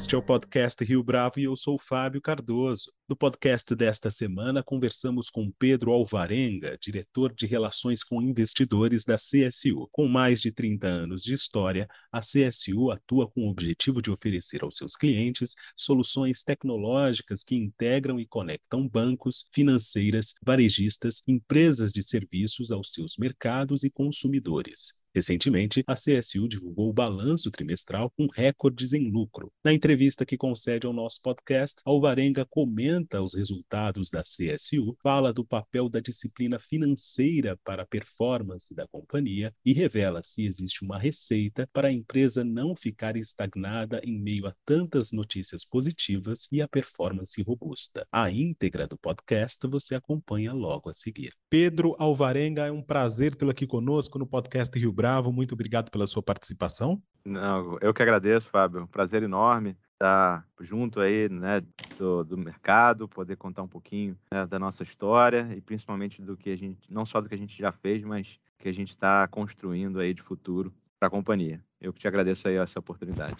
Este é o podcast Rio Bravo e eu sou Fábio Cardoso. No podcast desta semana, conversamos com Pedro Alvarenga, diretor de Relações com Investidores da CSU. Com mais de 30 anos de história, a CSU atua com o objetivo de oferecer aos seus clientes soluções tecnológicas que integram e conectam bancos, financeiras, varejistas, empresas de serviços aos seus mercados e consumidores. Recentemente, a CSU divulgou o balanço trimestral com recordes em lucro. Na entrevista que concede ao nosso podcast, Alvarenga comenta os resultados da CSU, fala do papel da disciplina financeira para a performance da companhia e revela se existe uma receita para a empresa não ficar estagnada em meio a tantas notícias positivas e a performance robusta. A íntegra do podcast você acompanha logo a seguir. Pedro Alvarenga, é um prazer tê-lo aqui conosco no podcast Rio Bravo. Muito obrigado pela sua participação. Não, eu que agradeço, Fábio. Prazer enorme estar junto aí, né, do, do mercado, poder contar um pouquinho né, da nossa história e principalmente do que a gente, não só do que a gente já fez, mas que a gente está construindo aí de futuro para a companhia. Eu que te agradeço aí essa oportunidade.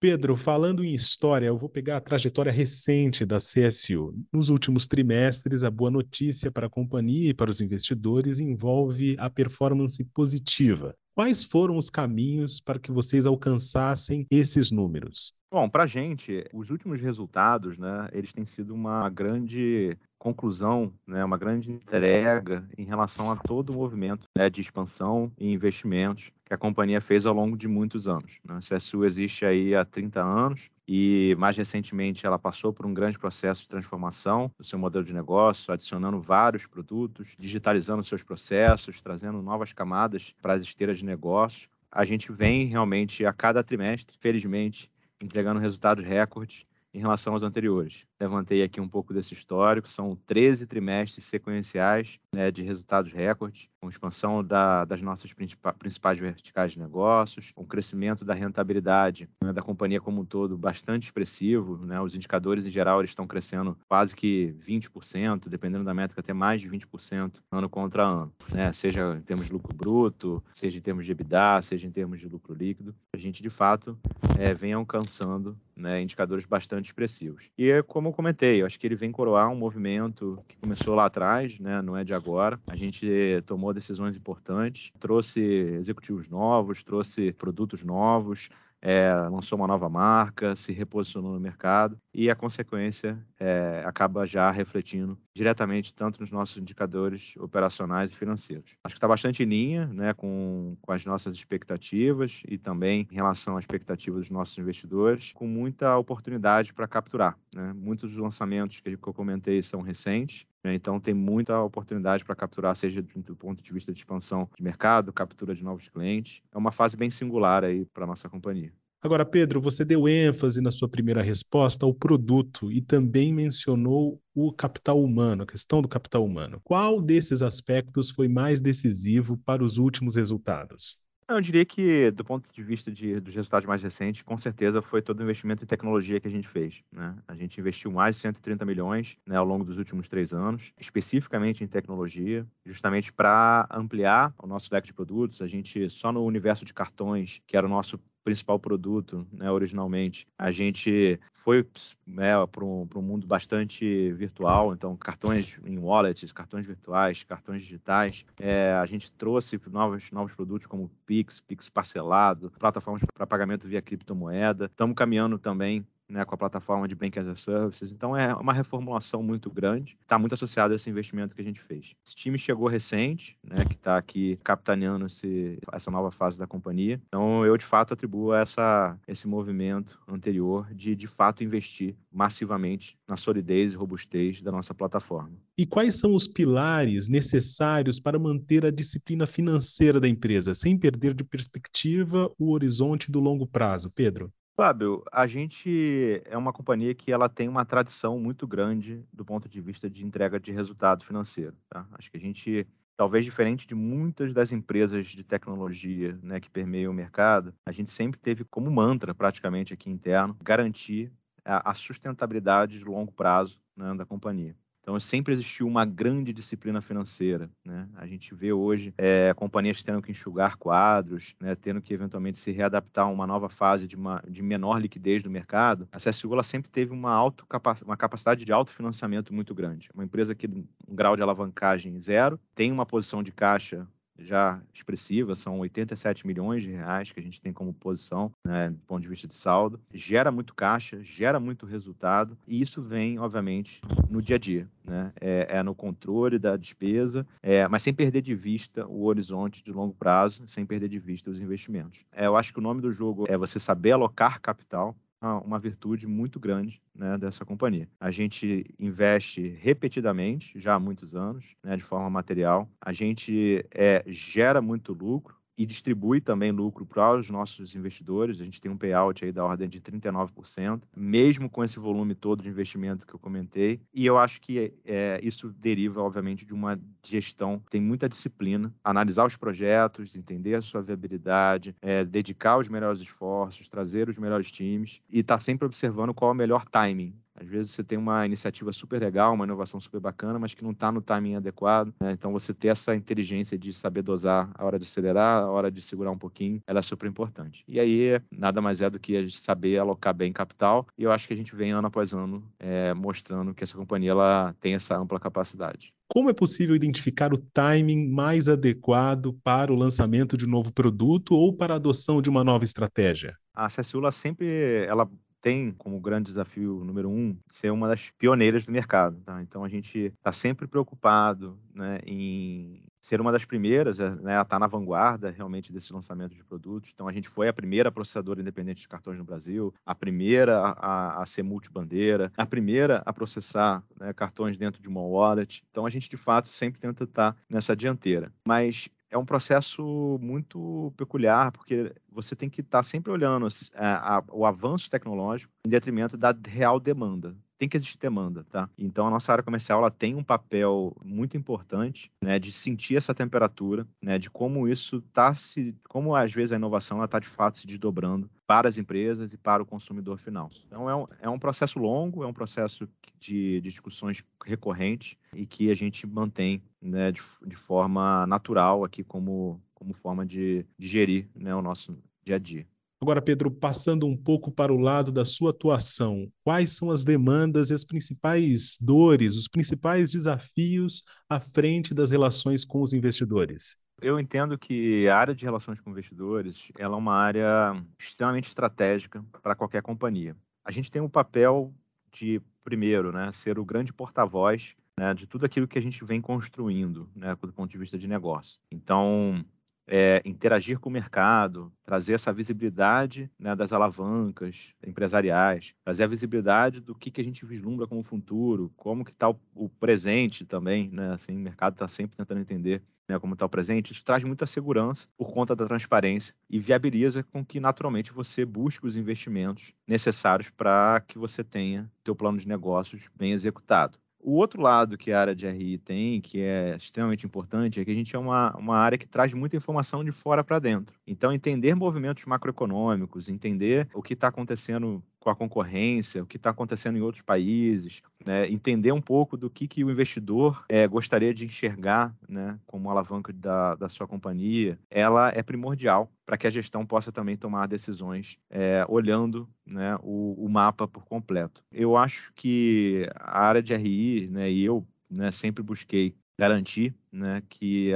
Pedro, falando em história, eu vou pegar a trajetória recente da CSU. Nos últimos trimestres, a boa notícia para a companhia e para os investidores envolve a performance positiva. Quais foram os caminhos para que vocês alcançassem esses números? Bom, para a gente, os últimos resultados, né, eles têm sido uma grande conclusão, né, uma grande entrega em relação a todo o movimento né, de expansão e investimentos que a companhia fez ao longo de muitos anos. Né? A CSU existe aí há 30 anos e, mais recentemente, ela passou por um grande processo de transformação do seu modelo de negócio, adicionando vários produtos, digitalizando seus processos, trazendo novas camadas para as esteiras de negócio. A gente vem realmente a cada trimestre, felizmente, entregando resultados recordes em relação aos anteriores. Levantei aqui um pouco desse histórico, são 13 trimestres sequenciais né, de resultados recordes, com expansão da, das nossas principais verticais de negócios, um crescimento da rentabilidade né, da companhia como um todo bastante expressivo, né, os indicadores em geral eles estão crescendo quase que 20%, dependendo da métrica até mais de 20% ano contra ano, né, seja em termos de lucro bruto, seja em termos de EBITDA, seja em termos de lucro líquido, a gente de fato é, vem alcançando né, indicadores bastante expressivos. E é como eu comentei, eu acho que ele vem coroar um movimento que começou lá atrás, né, não é de agora. A gente tomou decisões importantes, trouxe executivos novos, trouxe produtos novos, é, lançou uma nova marca, se reposicionou no mercado e a consequência é, acaba já refletindo diretamente tanto nos nossos indicadores operacionais e financeiros. Acho que está bastante em linha né, com, com as nossas expectativas e também em relação à expectativa dos nossos investidores, com muita oportunidade para capturar. Né? Muitos dos lançamentos que eu comentei são recentes, né, então, tem muita oportunidade para capturar, seja do ponto de vista de expansão de mercado, captura de novos clientes. É uma fase bem singular aí para a nossa companhia. Agora, Pedro, você deu ênfase na sua primeira resposta ao produto e também mencionou o capital humano, a questão do capital humano. Qual desses aspectos foi mais decisivo para os últimos resultados? Eu diria que, do ponto de vista de, dos resultados mais recentes, com certeza foi todo o investimento em tecnologia que a gente fez. Né? A gente investiu mais de 130 milhões né, ao longo dos últimos três anos, especificamente em tecnologia, justamente para ampliar o nosso leque de produtos. A gente, só no universo de cartões, que era o nosso principal produto, né, originalmente, a gente foi né, para um, um, mundo bastante virtual, então cartões em wallets, cartões virtuais, cartões digitais. É, a gente trouxe novos, novos produtos como Pix, Pix parcelado, plataformas para pagamento via criptomoeda. Estamos caminhando também né, com a plataforma de Bank as a Services. Então é uma reformulação muito grande, está muito associado a esse investimento que a gente fez. Esse time chegou recente, né, que está aqui capitaneando esse, essa nova fase da companhia. Então eu de fato atribuo essa, esse movimento anterior de de fato investir massivamente na solidez e robustez da nossa plataforma. E quais são os pilares necessários para manter a disciplina financeira da empresa, sem perder de perspectiva o horizonte do longo prazo, Pedro? Fábio, a gente é uma companhia que ela tem uma tradição muito grande do ponto de vista de entrega de resultado financeiro. Tá? Acho que a gente, talvez diferente de muitas das empresas de tecnologia né, que permeiam o mercado, a gente sempre teve como mantra, praticamente aqui interno, garantir a, sustentabilidade de longo prazo né, da companhia. Então, sempre existiu uma grande disciplina financeira. Né? A gente vê hoje é, companhias tendo que enxugar quadros, né? tendo que eventualmente se readaptar a uma nova fase de, uma, de menor liquidez do mercado. A CSU sempre teve uma, auto, uma capacidade de autofinanciamento muito grande. Uma empresa que um grau de alavancagem zero, tem uma posição de caixa já expressiva, são 87 milhões de reais que a gente tem como posição, né, do ponto de vista de saldo, gera muito caixa, gera muito resultado, e isso vem, obviamente, no dia a dia, né? É, é no controle da despesa, é, mas sem perder de vista o horizonte de longo prazo, sem perder de vista os investimentos. É, eu acho que o nome do jogo é você saber alocar capital, uma virtude muito grande né, dessa companhia. A gente investe repetidamente, já há muitos anos, né, de forma material. A gente é, gera muito lucro e distribui também lucro para os nossos investidores. A gente tem um payout aí da ordem de 39%, mesmo com esse volume todo de investimento que eu comentei. E eu acho que é, isso deriva, obviamente, de uma gestão que tem muita disciplina, analisar os projetos, entender a sua viabilidade, é, dedicar os melhores esforços, trazer os melhores times e estar tá sempre observando qual é o melhor timing às vezes você tem uma iniciativa super legal, uma inovação super bacana, mas que não está no timing adequado. Né? Então você ter essa inteligência de saber dosar a hora de acelerar, a hora de segurar um pouquinho, ela é super importante. E aí nada mais é do que a gente saber alocar bem capital. E eu acho que a gente vem ano após ano é, mostrando que essa companhia ela tem essa ampla capacidade. Como é possível identificar o timing mais adequado para o lançamento de um novo produto ou para a adoção de uma nova estratégia? A CSU sempre ela tem como grande desafio número um ser uma das pioneiras do mercado. Tá? Então a gente está sempre preocupado né, em ser uma das primeiras, eh, né, a estar tá na vanguarda realmente desse lançamento de produtos. Então a gente foi a primeira processadora independente de cartões no Brasil, a primeira a, a ser multibandeira, a primeira a processar né, cartões dentro de uma wallet. Então a gente de fato sempre tenta estar nessa dianteira. Mas é um processo muito peculiar, porque você tem que estar sempre olhando é, a, o avanço tecnológico em detrimento da real demanda tem que existir demanda, tá? Então a nossa área comercial ela tem um papel muito importante, né, de sentir essa temperatura, né, de como isso tá se, como às vezes a inovação ela tá de fato se desdobrando para as empresas e para o consumidor final. Então é um, é um processo longo, é um processo de, de discussões recorrentes e que a gente mantém, né, de, de forma natural aqui como como forma de, de gerir, né, o nosso dia a dia. Agora, Pedro, passando um pouco para o lado da sua atuação, quais são as demandas e as principais dores, os principais desafios à frente das relações com os investidores? Eu entendo que a área de relações com investidores ela é uma área extremamente estratégica para qualquer companhia. A gente tem o um papel de, primeiro, né, ser o grande porta-voz né, de tudo aquilo que a gente vem construindo, né, do ponto de vista de negócio. Então, é, interagir com o mercado, trazer essa visibilidade né, das alavancas empresariais, trazer a visibilidade do que, que a gente vislumbra como futuro, como que está o, o, presente também, né? Assim, o mercado está sempre tentando entender né, como está o presente. Isso traz muita segurança por conta da transparência e viabiliza com que naturalmente você busque os investimentos necessários para que você tenha teu plano de negócios bem executado. O outro lado que a área de RI tem, que é extremamente importante, é que a gente é uma, uma área que traz muita informação de fora para dentro. Então, entender movimentos macroeconômicos, entender o que está acontecendo com a concorrência, o que está acontecendo em outros países, né? entender um pouco do que, que o investidor é, gostaria de enxergar né, como alavanca da, da sua companhia, ela é primordial para que a gestão possa também tomar decisões é, olhando né, o, o, mapa por completo. Eu acho que a área de RI, né, e eu né, sempre busquei garantir né, que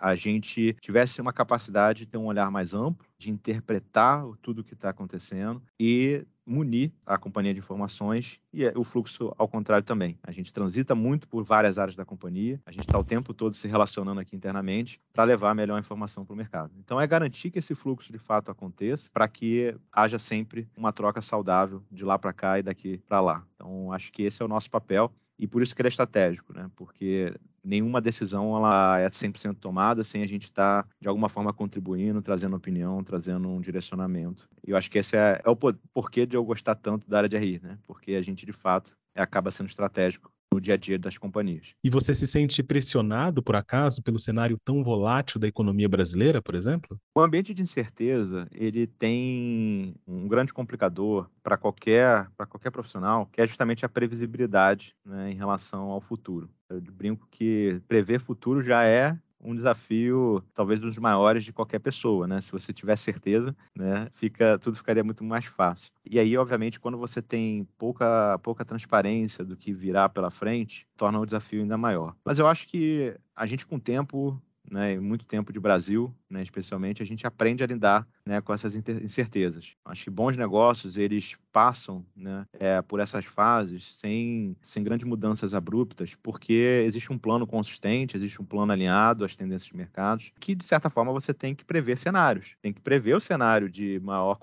a gente tivesse uma capacidade de ter um olhar mais amplo, de interpretar tudo o que está acontecendo e munir a companhia de informações e é o fluxo ao contrário também. A gente transita muito por várias áreas da companhia, a gente está o tempo todo se relacionando aqui internamente para levar a melhor informação para o mercado. Então é garantir que esse fluxo de fato aconteça para que haja sempre uma troca saudável de lá para cá e daqui para lá. Então acho que esse é o nosso papel e por isso que ele é estratégico, né? Porque nenhuma decisão ela é 100% tomada sem a gente estar, tá, de alguma forma, contribuindo, trazendo opinião, trazendo um direcionamento. E eu acho que esse é, é o porquê de eu gostar tanto da área de RI, né? Porque a gente, de fato, acaba sendo estratégico no dia a dia das companhias. E você se sente pressionado, por acaso, pelo cenário tão volátil da economia brasileira, por exemplo? O ambiente de incerteza, ele tem um grande complicador para qualquer, qualquer profissional, que é justamente a previsibilidade né, em relação ao futuro. Eu brinco que prever futuro já é um desafio talvez dos maiores de qualquer pessoa, né? Se você tiver certeza, né, fica tudo ficaria muito mais fácil. E aí, obviamente, quando você tem pouca pouca transparência do que virá pela frente, torna o desafio ainda maior. Mas eu acho que a gente com o tempo né, muito tempo de Brasil, né, especialmente, a gente aprende a lidar né, com essas incertezas. Acho que bons negócios, eles passam né, é, por essas fases sem, sem grandes mudanças abruptas, porque existe um plano consistente, existe um plano alinhado às tendências de mercados, que, de certa forma, você tem que prever cenários. Tem que prever o cenário de maior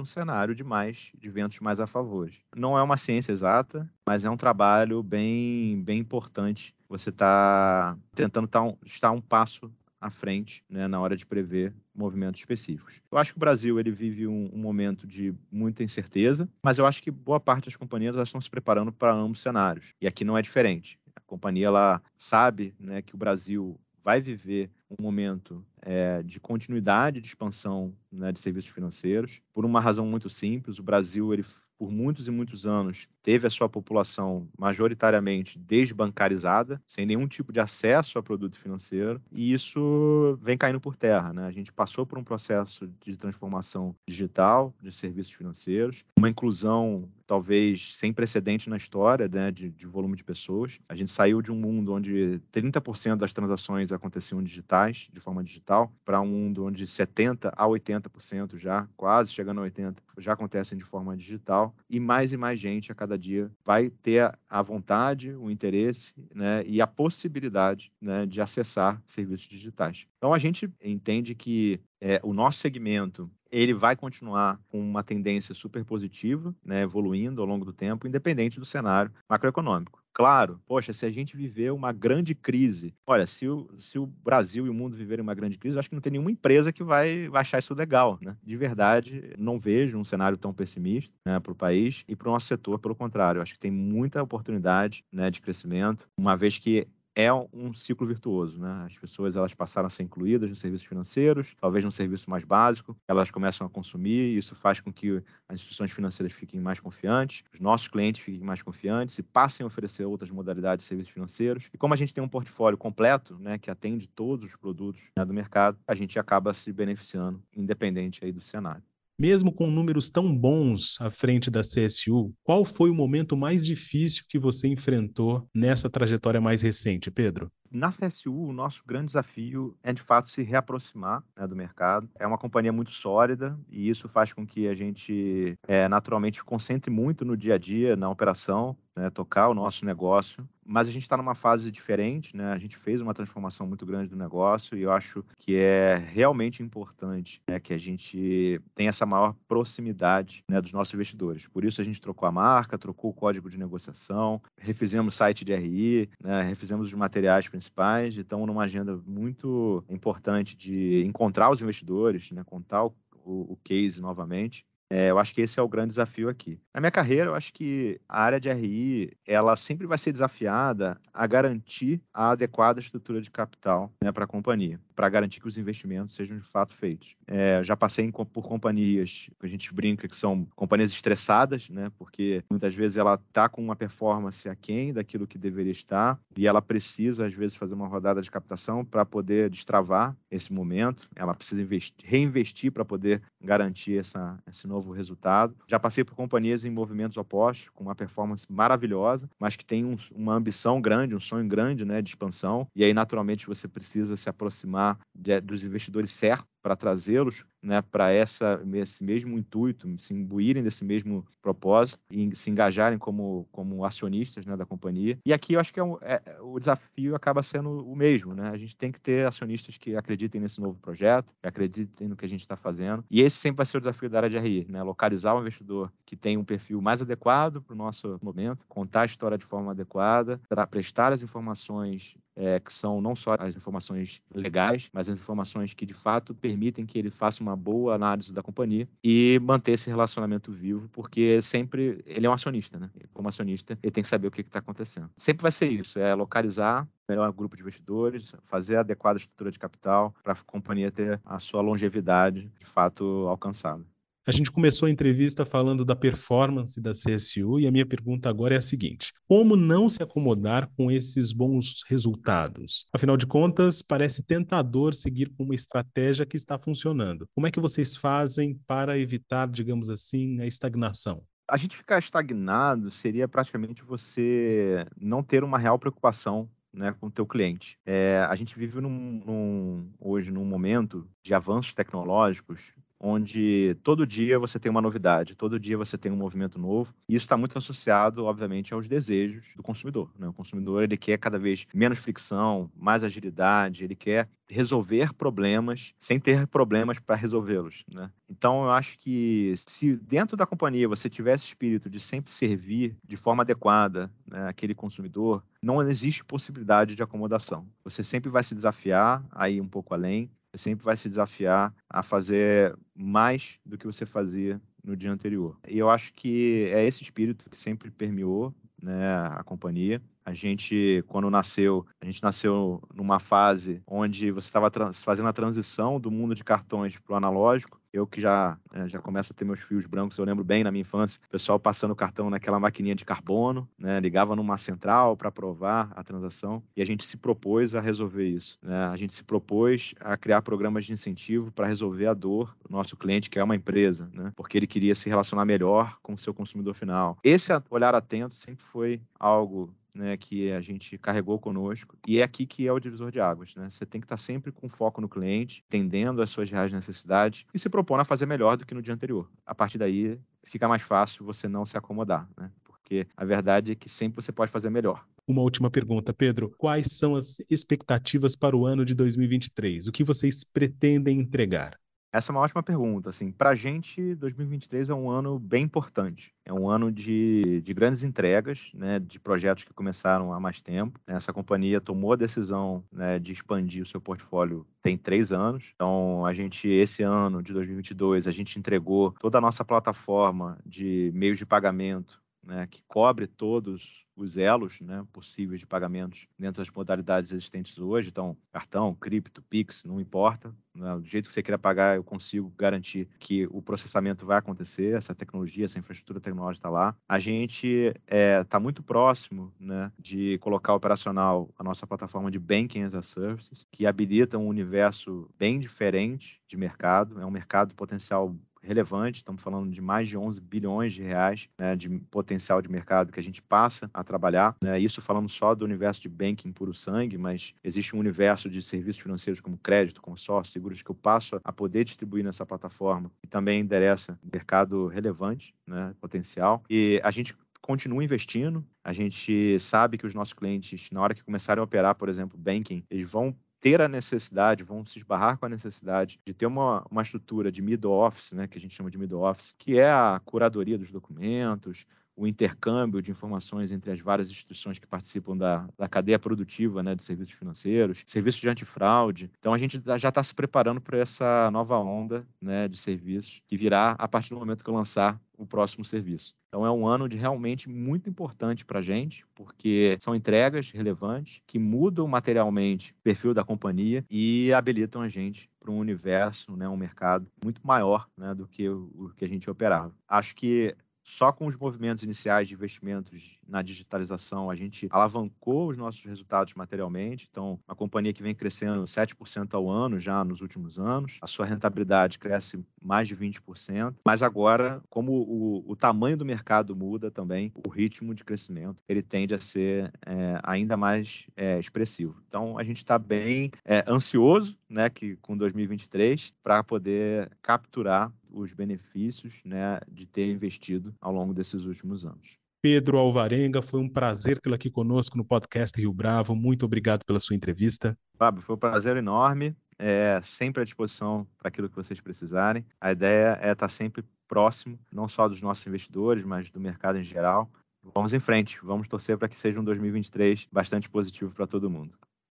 um cenário de mais de ventos mais a favor. Não é uma ciência exata, mas é um trabalho bem bem importante. Você está tentando tá um, estar um passo à frente né, na hora de prever movimentos específicos. Eu acho que o Brasil ele vive um, um, momento de muita incerteza, mas eu acho que boa parte das companhias estão se preparando para ambos cenários. E aqui não é diferente. A companhia ela sabe né, que o Brasil vai viver um momento é, de continuidade de expansão né, de serviços financeiros, por uma razão muito simples. O Brasil ele por muitos e muitos anos, teve a sua população majoritariamente desbancarizada, sem nenhum tipo de acesso a produto financeiro, e isso vem caindo por terra. Né? A gente passou por um processo de transformação digital de serviços financeiros, uma inclusão talvez sem precedente na história né, de, de volume de pessoas. A gente saiu de um mundo onde 30% das transações aconteciam digitais, de forma digital, para um mundo onde 70% a 80% já, quase chegando a 80%, já acontecem de forma digital e mais e mais gente a cada dia vai ter a vontade, o interesse né, e a possibilidade né, de acessar serviços digitais. Então a gente entende que é, o nosso segmento ele vai continuar com uma tendência super positiva, né, evoluindo ao longo do tempo, independente do cenário macroeconômico. Claro, poxa, se a gente viver uma grande crise, olha, se o, se o Brasil e o mundo viverem uma grande crise, acho que não tem nenhuma empresa que vai, achar isso legal, né? De verdade, não vejo um cenário tão pessimista né, para o país e para o nosso setor, pelo contrário, acho que tem muita oportunidade né, de crescimento, uma vez que é um ciclo virtuoso, né? As pessoas elas passaram a ser incluídas nos serviços financeiros, talvez num serviço mais básico, elas começam a consumir, isso faz com que as instituições financeiras fiquem mais confiantes, os nossos clientes fiquem mais confiantes e passem a oferecer outras modalidades de serviços financeiros. E como a gente tem um portfólio completo, né, que atende todos os produtos né, do mercado, a gente acaba se beneficiando, independente aí do cenário. Mesmo com números tão bons à frente da CSU, qual foi o momento mais difícil que você enfrentou nessa trajetória mais recente, Pedro? Na CSU, o nosso grande desafio é, de fato, se reaproximar né, do mercado. É uma companhia muito sólida e isso faz com que a gente, é, naturalmente, concentre muito no dia a dia, na operação, né, tocar o nosso negócio mas a gente está numa fase diferente, né? A gente fez uma transformação muito grande do negócio e eu acho que é realmente importante né, que a gente tenha essa maior proximidade né, dos nossos investidores. Por isso a gente trocou a marca, trocou o código de negociação, refizemos o site de RI, né, refizemos os materiais principais e estamos numa agenda muito importante de encontrar os investidores, né, contar o, o case novamente é, eu acho que esse é o grande desafio aqui. Na minha carreira, eu acho que a área de RI, ela sempre vai ser desafiada a garantir a adequada estrutura de capital né, para a companhia, para garantir que os investimentos sejam de fato feitos. É, já passei por companhias que a gente brinca que são companhias estressadas, né, porque muitas vezes ela está com uma performance aquém daquilo que deveria estar e ela precisa, às vezes, fazer uma rodada de captação para poder destravar esse momento. Ela precisa investir, reinvestir para poder garantir essa, esse novo novo resultado. Já passei por companhias em movimentos opostos, com uma performance maravilhosa, mas que tem um, uma ambição grande, um sonho grande né, de expansão. E aí, naturalmente, você precisa se aproximar de, dos investidores certos para trazê-los né, para esse mesmo intuito, se imbuírem desse mesmo propósito e se engajarem como, como acionistas né, da companhia. E aqui eu acho que é, um, é, o desafio acaba sendo o mesmo. Né? A gente tem que ter acionistas que acreditem nesse novo projeto, que acreditem no que a gente está fazendo. E esse sempre vai ser o desafio da área de RI, né? localizar o investidor que tem um perfil mais adequado para o nosso momento, contar a história de forma adequada, prestar as informações é, que são não só as informações legais, mas as informações que de fato permitem que ele faça uma boa análise da companhia e manter esse relacionamento vivo, porque sempre ele é um acionista, né? Como acionista, ele tem que saber o que está acontecendo. Sempre vai ser isso, é localizar melhor grupo de investidores, fazer a adequada estrutura de capital para a companhia ter a sua longevidade de fato alcançada. A gente começou a entrevista falando da performance da CSU e a minha pergunta agora é a seguinte: como não se acomodar com esses bons resultados? Afinal de contas, parece tentador seguir com uma estratégia que está funcionando. Como é que vocês fazem para evitar, digamos assim, a estagnação? A gente ficar estagnado seria praticamente você não ter uma real preocupação né, com o teu cliente. É, a gente vive num, num, hoje num momento de avanços tecnológicos onde todo dia você tem uma novidade, todo dia você tem um movimento novo. E isso está muito associado, obviamente, aos desejos do consumidor. Né? O consumidor ele quer cada vez menos fricção, mais agilidade, ele quer resolver problemas sem ter problemas para resolvê-los. Né? Então, eu acho que se dentro da companhia você tivesse espírito de sempre servir de forma adequada né, aquele consumidor, não existe possibilidade de acomodação. Você sempre vai se desafiar a ir um pouco além, sempre vai se desafiar a fazer mais do que você fazia no dia anterior. E eu acho que é esse espírito que sempre permeou né, a companhia. A gente, quando nasceu, a gente nasceu numa fase onde você estava fazendo a transição do mundo de cartões para o analógico. Eu que já, né, já começo a ter meus fios brancos, eu lembro bem na minha infância, o pessoal passando o cartão naquela maquininha de carbono, né, ligava numa central para provar a transação, e a gente se propôs a resolver isso. Né? A gente se propôs a criar programas de incentivo para resolver a dor do nosso cliente, que é uma empresa, né? porque ele queria se relacionar melhor com o seu consumidor final. Esse olhar atento sempre foi algo né, que a gente carregou conosco. E é aqui que é o divisor de águas. Né? Você tem que estar sempre com foco no cliente, entendendo as suas reais necessidades e se propondo a fazer melhor do que no dia anterior. A partir daí, fica mais fácil você não se acomodar, né? porque a verdade é que sempre você pode fazer melhor. Uma última pergunta, Pedro. Quais são as expectativas para o ano de 2023? O que vocês pretendem entregar? Essa é uma ótima pergunta. Assim, para a gente, 2023 é um ano bem importante. É um ano de, de grandes entregas, né, de projetos que começaram há mais tempo. Essa companhia tomou a decisão né, de expandir o seu portfólio tem três anos. Então, a gente, esse ano de 2022, a gente entregou toda a nossa plataforma de meios de pagamento né, que cobre todos os elos né, possíveis de pagamentos dentro das modalidades existentes hoje. Então, cartão, cripto, Pix, não importa. Né, do jeito que você queira pagar, eu consigo garantir que o processamento vai acontecer, essa tecnologia, essa infraestrutura tecnológica está lá. A gente está é, tá muito próximo né, de colocar operacional a nossa plataforma de Banking as a Services, que habilita um universo bem diferente de mercado. É um mercado potencial relevante, estamos falando de mais de 11 bilhões de reais né, de potencial de mercado que a gente passa a trabalhar. Né, isso falando só do universo de banking puro sangue, mas existe um universo de serviços financeiros como crédito, consórcio, seguros que eu passo a poder distribuir nessa plataforma e também endereça mercado relevante, né, potencial. E a gente continua investindo. A gente sabe que os nossos clientes, na hora que começarem a operar, por exemplo, banking, eles vão ter a necessidade, vão se esbarrar com a necessidade de ter uma, uma estrutura de middle office, né, que a gente chama de middle office, que é a curadoria dos documentos, o intercâmbio de informações entre as várias instituições que participam da, da cadeia produtiva né, de serviços financeiros, serviços de antifraude. Então, a gente já está se preparando para essa nova onda né, de serviços que virá a partir do momento que eu lançar o próximo serviço. Então é um ano de realmente muito importante para a gente, porque são entregas relevantes que mudam materialmente o perfil da companhia e habilitam a gente para um universo, né, um mercado muito maior né, do que o, o que a gente operava. Acho que só com os movimentos iniciais de investimentos na digitalização, a gente alavancou os nossos resultados materialmente. Então, uma companhia que vem crescendo 7% ao ano já nos últimos anos, a sua rentabilidade cresce mais de 20%. Mas agora, como o, o tamanho do mercado muda também, o ritmo de crescimento ele tende a ser é, ainda mais é, expressivo. Então, a gente está bem é, ansioso, né, que com 2023 para poder capturar os benefícios né, de ter investido ao longo desses últimos anos. Pedro Alvarenga, foi um prazer tê-lo aqui conosco no podcast Rio Bravo. Muito obrigado pela sua entrevista. Fábio, foi um prazer enorme. É, sempre à disposição para aquilo que vocês precisarem. A ideia é estar sempre próximo, não só dos nossos investidores, mas do mercado em geral. Vamos em frente, vamos torcer para que seja um 2023 bastante positivo para todo mundo.